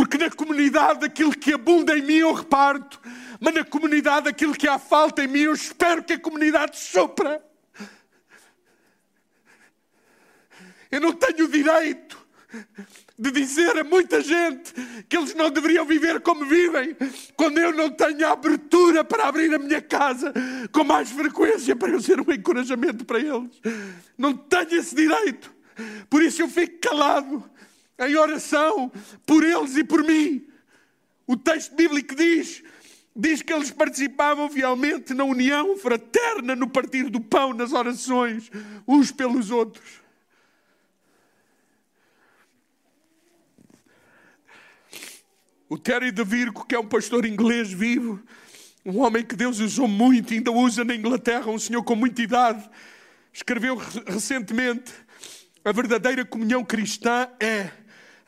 Porque na comunidade aquilo que abunda em mim eu reparto, mas na comunidade aquilo que há falta em mim eu espero que a comunidade supra. Eu não tenho o direito de dizer a muita gente que eles não deveriam viver como vivem, quando eu não tenho a abertura para abrir a minha casa com mais frequência para eu ser um encorajamento para eles. Não tenho esse direito. Por isso eu fico calado em oração por eles e por mim. O texto bíblico diz, diz que eles participavam fielmente na união fraterna, no partir do pão, nas orações, uns pelos outros. O Terry de Virgo, que é um pastor inglês vivo, um homem que Deus usou muito, ainda usa na Inglaterra, um senhor com muita idade, escreveu recentemente: a verdadeira comunhão cristã é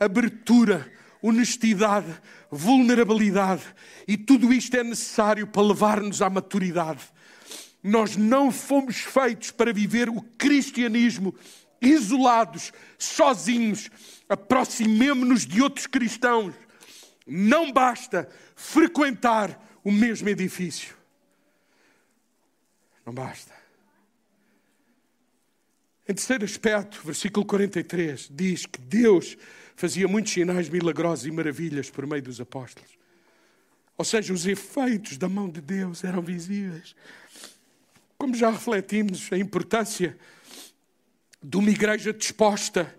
abertura, honestidade, vulnerabilidade. E tudo isto é necessário para levar-nos à maturidade. Nós não fomos feitos para viver o cristianismo isolados, sozinhos. Aproximemo-nos de outros cristãos. Não basta frequentar o mesmo edifício. Não basta. Em terceiro aspecto, versículo 43, diz que Deus fazia muitos sinais milagrosos e maravilhas por meio dos apóstolos. Ou seja, os efeitos da mão de Deus eram visíveis. Como já refletimos a importância de uma igreja disposta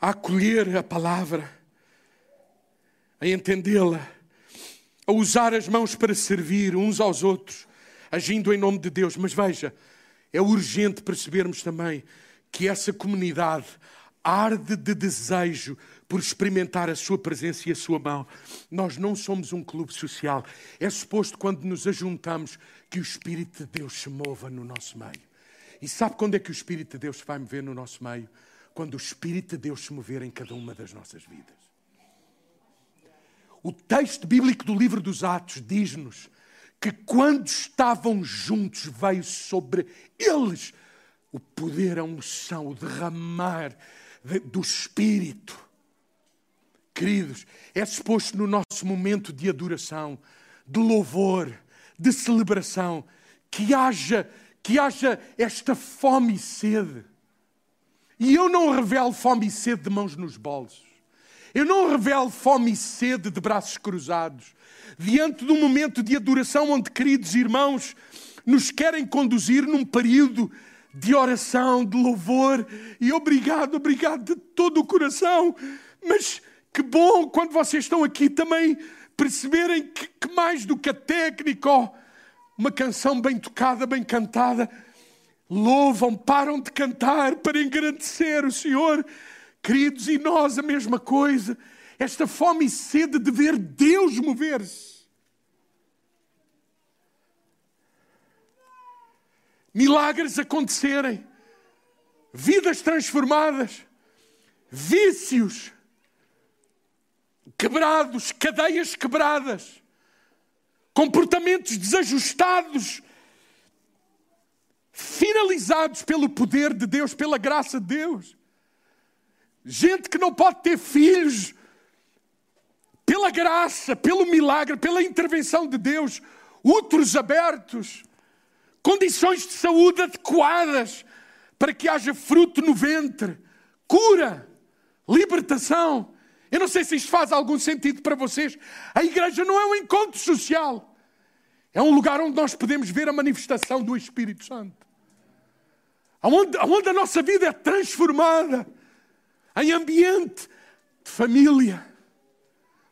a acolher a palavra, a entendê-la, a usar as mãos para servir uns aos outros, agindo em nome de Deus. Mas veja, é urgente percebermos também que essa comunidade arde de desejo por experimentar a Sua presença e a Sua mão. Nós não somos um clube social. É suposto, quando nos ajuntamos, que o Espírito de Deus se mova no nosso meio. E sabe quando é que o Espírito de Deus se vai mover no nosso meio? Quando o Espírito de Deus se mover em cada uma das nossas vidas. O texto bíblico do livro dos Atos diz-nos que quando estavam juntos veio sobre eles o poder, a unção, o derramar do Espírito. Queridos, é suposto no nosso momento de adoração, de louvor, de celebração, que haja, que haja esta fome e sede. E eu não revelo fome e sede de mãos nos bolsos. Eu não revelo fome e sede de braços cruzados. Diante de um momento de adoração onde, queridos irmãos, nos querem conduzir num período de oração, de louvor. E obrigado, obrigado de todo o coração. Mas que bom quando vocês estão aqui também perceberem que, que mais do que a técnica, uma canção bem tocada, bem cantada, louvam, param de cantar para engrandecer o Senhor. Queridos, e nós a mesma coisa. Esta fome e sede de ver Deus mover-se. milagres acontecerem, vidas transformadas, vícios quebrados, cadeias quebradas, comportamentos desajustados, finalizados pelo poder de Deus, pela graça de Deus. Gente que não pode ter filhos, pela graça, pelo milagre, pela intervenção de Deus, úteros abertos condições de saúde adequadas para que haja fruto no ventre, cura, libertação. Eu não sei se isto faz algum sentido para vocês. A igreja não é um encontro social. É um lugar onde nós podemos ver a manifestação do Espírito Santo. Onde, onde a nossa vida é transformada em ambiente de família,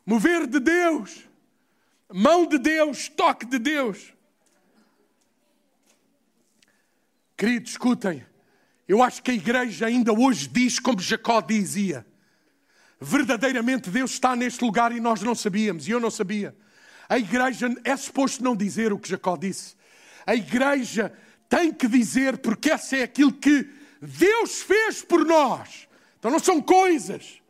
mover de Deus, mão de Deus, toque de Deus. Queridos, escutem. Eu acho que a igreja ainda hoje diz como Jacó dizia. Verdadeiramente Deus está neste lugar e nós não sabíamos, e eu não sabia. A igreja é suposto não dizer o que Jacó disse. A igreja tem que dizer, porque essa é aquilo que Deus fez por nós. Então não são coisas.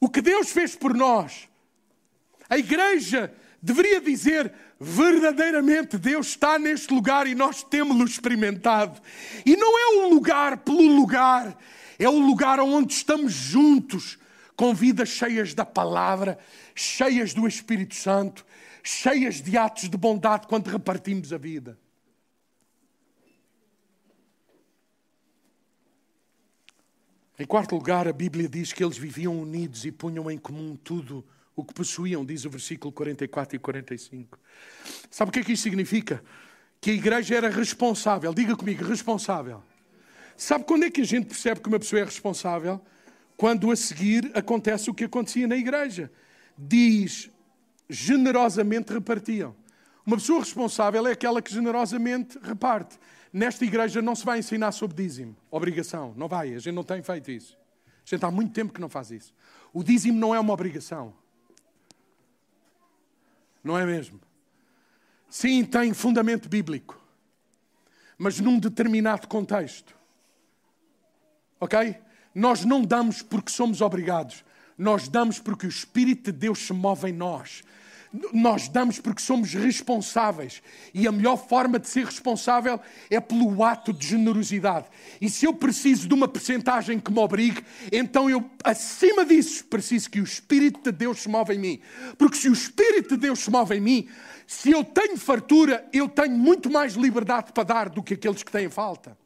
O que Deus fez por nós. A igreja deveria dizer: verdadeiramente Deus está neste lugar e nós temos-lo experimentado. E não é um lugar pelo lugar, é o lugar onde estamos juntos, com vidas cheias da palavra, cheias do Espírito Santo, cheias de atos de bondade quando repartimos a vida. Em quarto lugar, a Bíblia diz que eles viviam unidos e punham em comum tudo o que possuíam, diz o versículo 44 e 45. Sabe o que é que isto significa? Que a igreja era responsável. Diga comigo, responsável. Sabe quando é que a gente percebe que uma pessoa é responsável? Quando a seguir acontece o que acontecia na igreja. Diz, generosamente repartiam. Uma pessoa responsável é aquela que generosamente reparte. Nesta igreja não se vai ensinar sobre dízimo, obrigação. Não vai, a gente não tem feito isso. A gente há muito tempo que não faz isso. O dízimo não é uma obrigação. Não é mesmo? Sim, tem fundamento bíblico, mas num determinado contexto. Ok? Nós não damos porque somos obrigados, nós damos porque o Espírito de Deus se move em nós nós damos porque somos responsáveis. E a melhor forma de ser responsável é pelo ato de generosidade. E se eu preciso de uma percentagem que me obrigue, então eu, acima disso, preciso que o Espírito de Deus se move em mim. Porque se o Espírito de Deus se move em mim, se eu tenho fartura, eu tenho muito mais liberdade para dar do que aqueles que têm falta.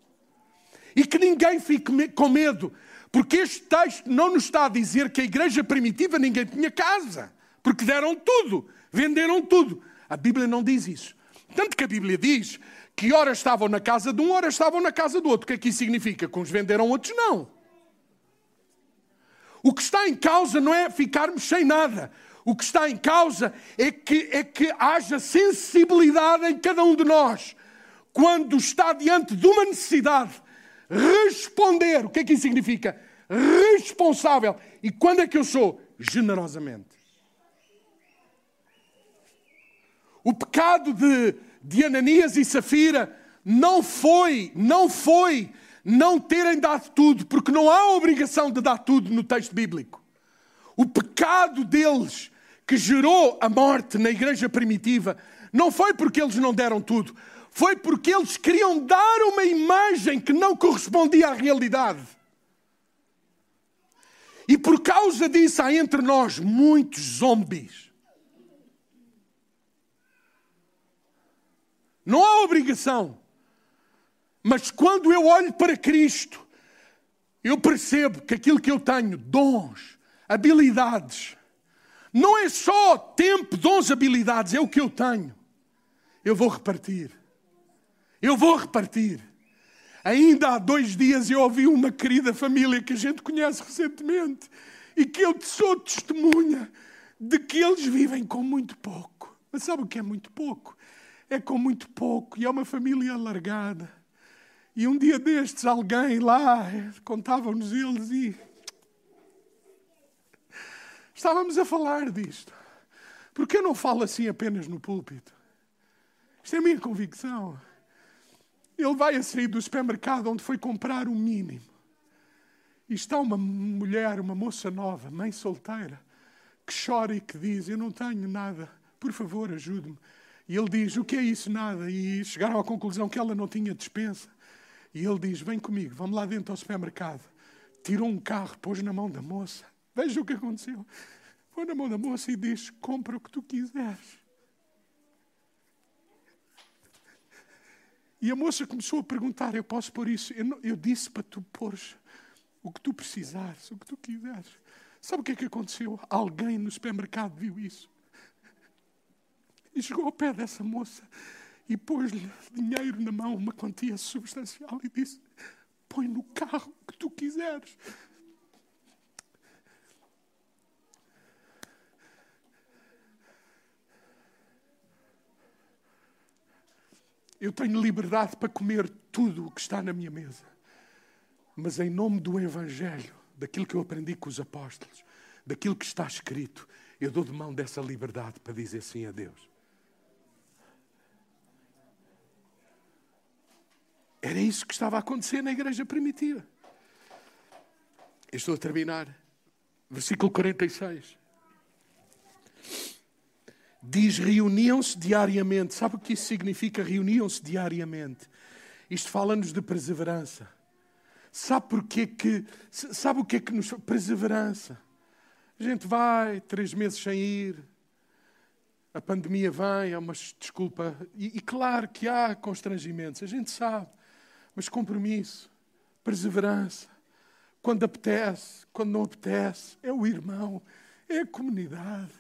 E que ninguém fique com medo, porque este texto não nos está a dizer que a igreja primitiva ninguém tinha casa porque deram tudo, venderam tudo. A Bíblia não diz isso. Tanto que a Bíblia diz que ora estavam na casa de um, ora estavam na casa do outro. O que é que isso significa? Que uns venderam, outros não. O que está em causa não é ficarmos sem nada. O que está em causa é que, é que haja sensibilidade em cada um de nós. Quando está diante de uma necessidade, responder. O que é que isso significa? responsável. E quando é que eu sou? Generosamente. O pecado de, de Ananias e Safira não foi, não foi não terem dado tudo, porque não há obrigação de dar tudo no texto bíblico. O pecado deles que gerou a morte na igreja primitiva não foi porque eles não deram tudo, foi porque eles queriam dar uma imagem que não correspondia à realidade. E por causa disso há entre nós muitos zombies. Não há obrigação. Mas quando eu olho para Cristo, eu percebo que aquilo que eu tenho, dons, habilidades, não é só tempo, dons, habilidades, é o que eu tenho. Eu vou repartir. Eu vou repartir. Ainda há dois dias eu ouvi uma querida família que a gente conhece recentemente e que eu sou testemunha de que eles vivem com muito pouco. Mas sabe o que é muito pouco? É com muito pouco e é uma família alargada. E um dia destes, alguém lá, contavam-nos eles e. Estávamos a falar disto. Porque eu não falo assim apenas no púlpito? Isto é a minha convicção. Ele vai a sair do supermercado onde foi comprar o mínimo. E está uma mulher, uma moça nova, mãe solteira, que chora e que diz: Eu não tenho nada, por favor, ajude-me. E ele diz: O que é isso? Nada. E chegaram à conclusão que ela não tinha dispensa. E ele diz: Vem comigo, vamos lá dentro ao supermercado. Tirou um carro, pôs na mão da moça. Veja o que aconteceu. Põe na mão da moça e diz: Compra o que tu quiseres. E a moça começou a perguntar: Eu posso pôr isso? Eu, não, eu disse para tu pôres o que tu precisares, o que tu quiseres. Sabe o que é que aconteceu? Alguém no supermercado viu isso. E chegou ao pé dessa moça e pôs-lhe dinheiro na mão, uma quantia substancial, e disse: Põe no carro o que tu quiseres. Eu tenho liberdade para comer tudo o que está na minha mesa. Mas em nome do Evangelho, daquilo que eu aprendi com os apóstolos, daquilo que está escrito, eu dou de mão dessa liberdade para dizer sim a Deus. Era isso que estava a acontecer na igreja primitiva. Eu estou a terminar. Versículo 46 diz reuniam-se diariamente. Sabe o que isso significa? Reuniam-se diariamente. Isto fala-nos de perseverança. Sabe porquê que, sabe o que é que nos perseverança? A gente vai três meses sem ir, a pandemia vem, é uma desculpa. E, e claro que há constrangimentos, a gente sabe, mas compromisso, perseverança. Quando apetece, quando não apetece, é o irmão, é a comunidade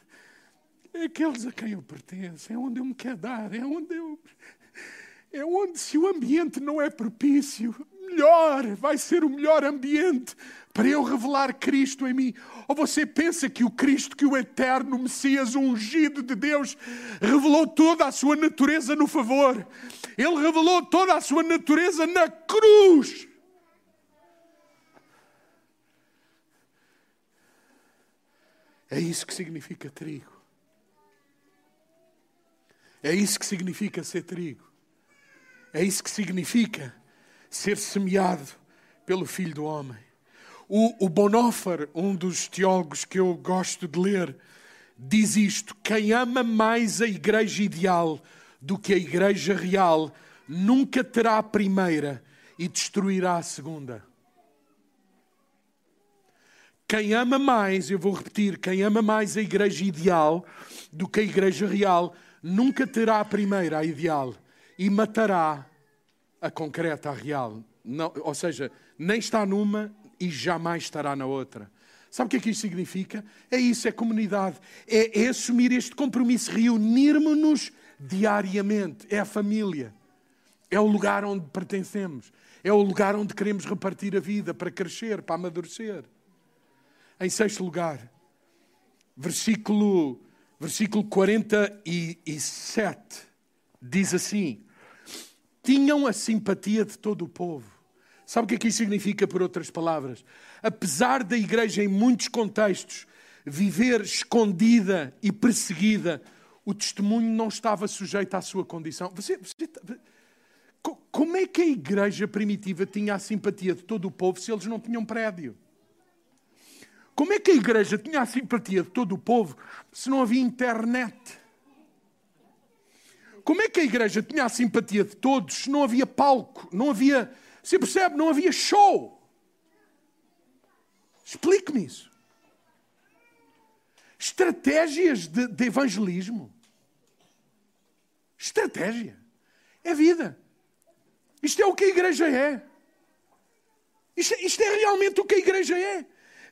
é aqueles a quem eu pertenço, é onde eu me quero dar, é onde eu. É onde, se o ambiente não é propício, melhor, vai ser o melhor ambiente para eu revelar Cristo em mim. Ou você pensa que o Cristo, que o eterno Messias, o ungido de Deus, revelou toda a sua natureza no favor? Ele revelou toda a sua natureza na cruz. É isso que significa trigo. É isso que significa ser trigo. É isso que significa ser semeado pelo Filho do Homem. O, o um dos teólogos que eu gosto de ler, diz isto: quem ama mais a igreja ideal do que a igreja real nunca terá a primeira e destruirá a segunda. Quem ama mais, eu vou repetir, quem ama mais a igreja ideal do que a igreja real nunca terá a primeira, a ideal, e matará a concreta, a real. Não, ou seja, nem está numa e jamais estará na outra. Sabe o que é que isto significa? É isso, é comunidade. É, é assumir este compromisso, reunirmos-nos diariamente. É a família. É o lugar onde pertencemos. É o lugar onde queremos repartir a vida para crescer, para amadurecer. Em sexto lugar, versículo versículo 47, diz assim: Tinham a simpatia de todo o povo. Sabe o que é que isso significa, por outras palavras? Apesar da igreja, em muitos contextos, viver escondida e perseguida, o testemunho não estava sujeito à sua condição. Você, você, como é que a igreja primitiva tinha a simpatia de todo o povo se eles não tinham prédio? Como é que a igreja tinha a simpatia de todo o povo se não havia internet? Como é que a igreja tinha a simpatia de todos se não havia palco, não havia. Você percebe? Não havia show. Explique-me isso. Estratégias de, de evangelismo. Estratégia. É vida. Isto é o que a igreja é. Isto, isto é realmente o que a igreja é.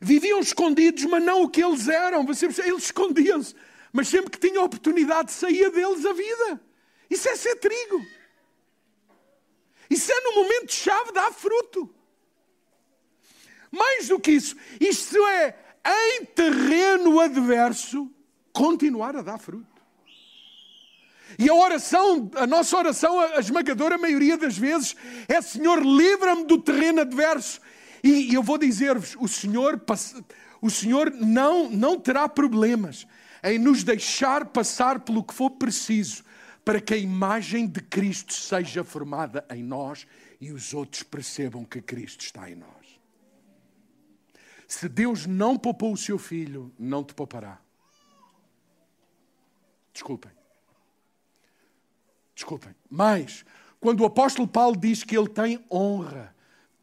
Viviam escondidos, mas não o que eles eram. Eles escondiam-se. Mas sempre que tinham oportunidade, saía deles a vida. Isso é ser trigo. Isso é no momento-chave dar fruto. Mais do que isso, isto é, em terreno adverso, continuar a dar fruto. E a oração, a nossa oração, a esmagadora maioria das vezes, é Senhor, livra-me do terreno adverso. E, eu vou dizer-vos, o Senhor, o Senhor não, não terá problemas em nos deixar passar pelo que for preciso para que a imagem de Cristo seja formada em nós e os outros percebam que Cristo está em nós. Se Deus não poupou o seu filho, não te poupará. Desculpem. Desculpem. Mas, quando o apóstolo Paulo diz que ele tem honra,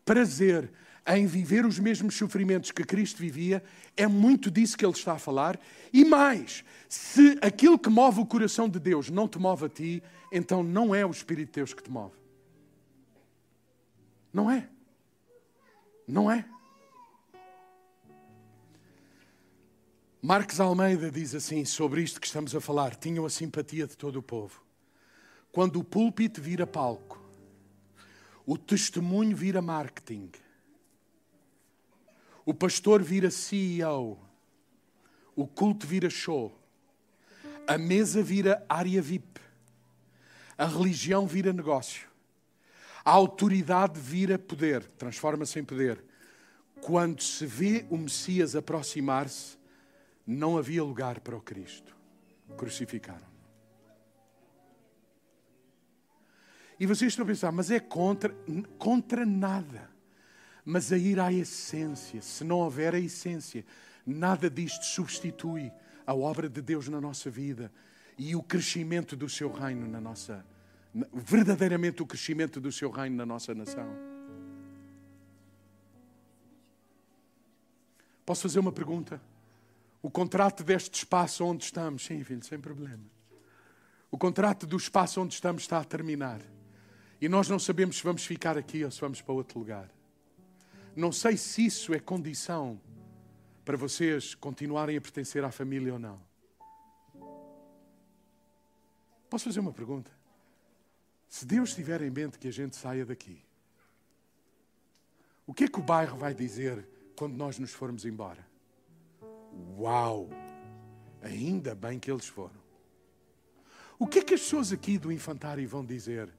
prazer em viver os mesmos sofrimentos que Cristo vivia, é muito disso que ele está a falar. E mais, se aquilo que move o coração de Deus não te move a ti, então não é o Espírito de Deus que te move. Não é. Não é. Marcos Almeida diz assim sobre isto que estamos a falar: tinham a simpatia de todo o povo. Quando o púlpito vira palco, o testemunho vira marketing, o pastor vira CEO, o culto vira show, a mesa vira área VIP, a religião vira negócio, a autoridade vira poder, transforma-se em poder. Quando se vê o Messias aproximar-se, não havia lugar para o Cristo. Crucificaram. E vocês estão a pensar, mas é contra, contra nada. Mas a ir à essência, se não houver a essência, nada disto substitui a obra de Deus na nossa vida e o crescimento do seu reino na nossa verdadeiramente o crescimento do seu reino na nossa nação. Posso fazer uma pergunta? O contrato deste espaço onde estamos, sim, filho, sem problema. O contrato do espaço onde estamos está a terminar. E nós não sabemos se vamos ficar aqui ou se vamos para outro lugar. Não sei se isso é condição para vocês continuarem a pertencer à família ou não. Posso fazer uma pergunta? Se Deus tiver em mente que a gente saia daqui, o que é que o bairro vai dizer quando nós nos formos embora? Uau! Ainda bem que eles foram. O que é que as pessoas aqui do infantário vão dizer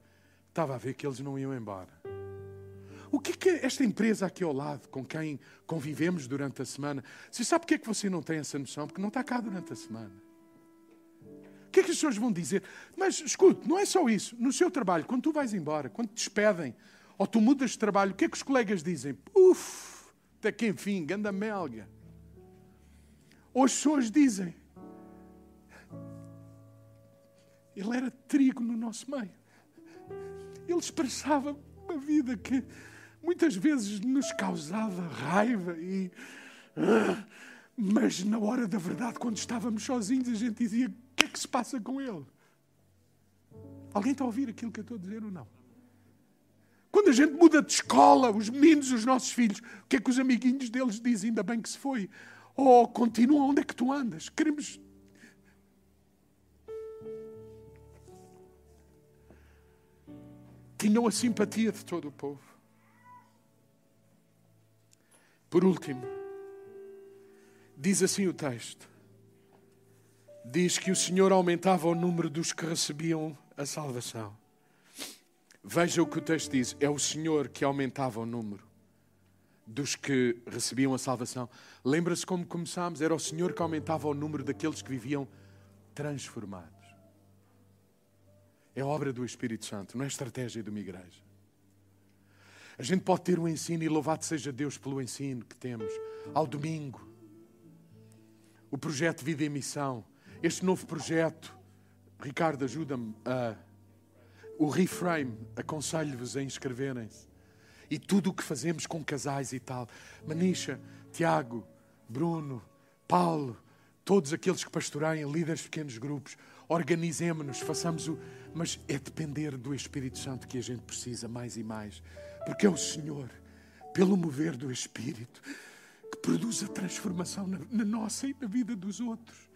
Estava a ver que eles não iam embora. O que é que esta empresa aqui ao lado, com quem convivemos durante a semana, você sabe porque é que você não tem essa noção? Porque não está cá durante a semana. O que é que as pessoas vão dizer? Mas escute, não é só isso. No seu trabalho, quando tu vais embora, quando te despedem, ou tu mudas de trabalho, o que é que os colegas dizem? Uf, até que enfim, ganda melga. Ou as pessoas dizem, ele era trigo no nosso meio. Ele expressava uma vida que muitas vezes nos causava raiva e. Ah, mas na hora da verdade, quando estávamos sozinhos, a gente dizia: o que é que se passa com ele? Alguém está a ouvir aquilo que eu estou a dizer ou não? Quando a gente muda de escola, os meninos, os nossos filhos, o que é que os amiguinhos deles dizem? Ainda bem que se foi. Ou oh, continua onde é que tu andas? Queremos tinham a simpatia de todo o povo. Por último, diz assim o texto: diz que o Senhor aumentava o número dos que recebiam a salvação. Veja o que o texto diz: é o Senhor que aumentava o número dos que recebiam a salvação. Lembra-se como começámos? Era o Senhor que aumentava o número daqueles que viviam transformados. É obra do Espírito Santo, não é estratégia de uma igreja. A gente pode ter um ensino e louvado seja Deus pelo ensino que temos ao domingo. O projeto Vida em Missão, este novo projeto, Ricardo, ajuda-me a. O reframe, aconselho-vos a inscreverem-se. E tudo o que fazemos com casais e tal. Manisha, Tiago, Bruno, Paulo, todos aqueles que pastoreiem, líderes de pequenos grupos, organizemos-nos, façamos o. Mas é depender do Espírito Santo que a gente precisa mais e mais. Porque é o Senhor, pelo mover do Espírito, que produz a transformação na, na nossa e na vida dos outros.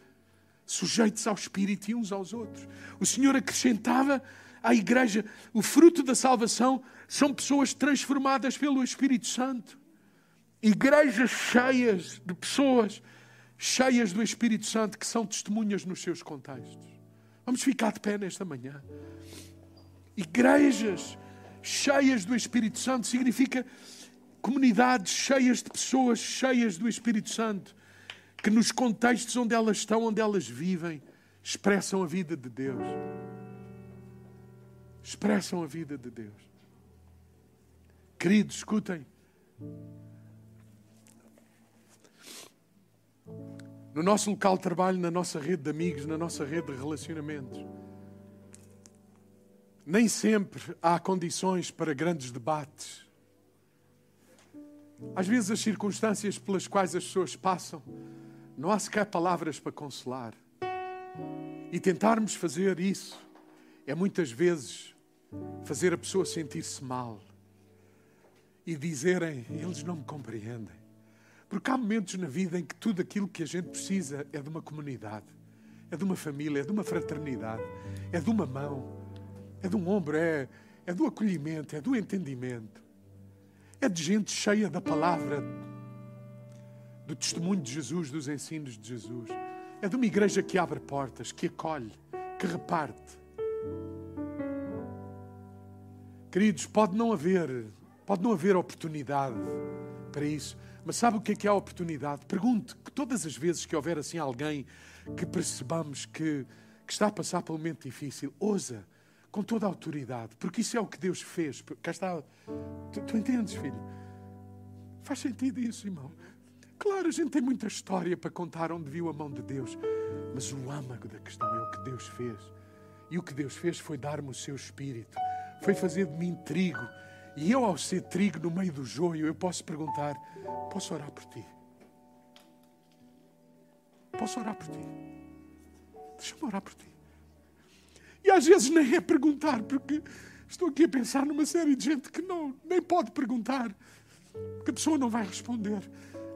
Sujeitos ao Espírito e uns aos outros. O Senhor acrescentava à igreja o fruto da salvação são pessoas transformadas pelo Espírito Santo. Igrejas cheias de pessoas cheias do Espírito Santo que são testemunhas nos seus contextos. Vamos ficar de pé nesta manhã. Igrejas cheias do Espírito Santo significa comunidades cheias de pessoas cheias do Espírito Santo que nos contextos onde elas estão, onde elas vivem, expressam a vida de Deus. Expressam a vida de Deus. Queridos, escutem. No nosso local de trabalho, na nossa rede de amigos, na nossa rede de relacionamentos, nem sempre há condições para grandes debates. Às vezes, as circunstâncias pelas quais as pessoas passam, não há sequer palavras para consolar. E tentarmos fazer isso é muitas vezes fazer a pessoa sentir-se mal e dizerem: eles não me compreendem. Porque há momentos na vida em que tudo aquilo que a gente precisa é de uma comunidade, é de uma família, é de uma fraternidade, é de uma mão, é de um ombro, é, é do acolhimento, é do entendimento, é de gente cheia da palavra, do testemunho de Jesus, dos ensinos de Jesus. É de uma igreja que abre portas, que acolhe, que reparte. Queridos, pode não haver Pode não haver oportunidade para isso. Mas sabe o que é que é a oportunidade? Pergunte que todas as vezes que houver assim alguém que percebamos que, que está a passar por um momento difícil, ousa com toda a autoridade, porque isso é o que Deus fez. Cá está. Tu, tu entendes, filho? Faz sentido isso, irmão. Claro, a gente tem muita história para contar onde viu a mão de Deus, mas o âmago da questão é o que Deus fez. E o que Deus fez foi dar-me o seu espírito, foi fazer de mim trigo e eu, ao ser trigo no meio do joio, eu posso perguntar: posso orar por ti? Posso orar por ti? Deixa-me orar por ti. E às vezes nem é perguntar, porque estou aqui a pensar numa série de gente que não, nem pode perguntar, porque a pessoa não vai responder.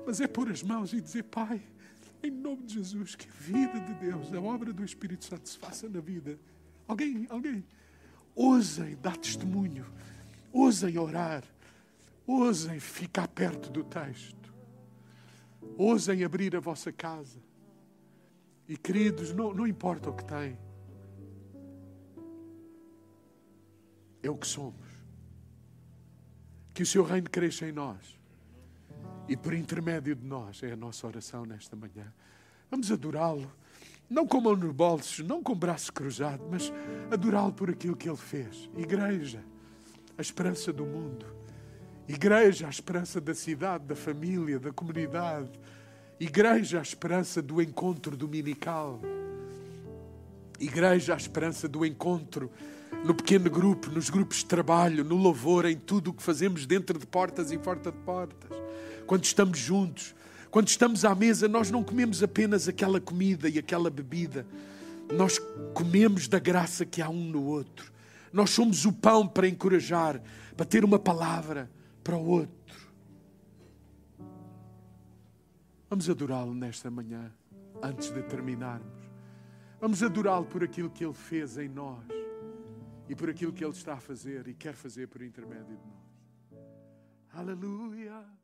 Mas é pôr as mãos e dizer: Pai, em nome de Jesus, que a vida de Deus, a obra do Espírito Santo se faça na vida. Alguém, alguém, ousem dar testemunho Ousem orar. Ousem ficar perto do texto. Ousem abrir a vossa casa. E queridos, não, não importa o que tem. É o que somos. Que o seu reino cresça em nós. E por intermédio de nós é a nossa oração nesta manhã. Vamos adorá-lo. Não com mão nos bolsos, não com braço cruzado, mas adorá-lo por aquilo que ele fez. Igreja a esperança do mundo. Igreja, a esperança da cidade, da família, da comunidade. Igreja, a esperança do encontro dominical. Igreja, a esperança do encontro no pequeno grupo, nos grupos de trabalho, no louvor, em tudo o que fazemos dentro de portas e fora de portas. Quando estamos juntos, quando estamos à mesa, nós não comemos apenas aquela comida e aquela bebida. Nós comemos da graça que há um no outro. Nós somos o pão para encorajar, para ter uma palavra para o outro. Vamos adorá-lo nesta manhã, antes de terminarmos. Vamos adorá-lo por aquilo que ele fez em nós e por aquilo que ele está a fazer e quer fazer por intermédio de nós. Aleluia.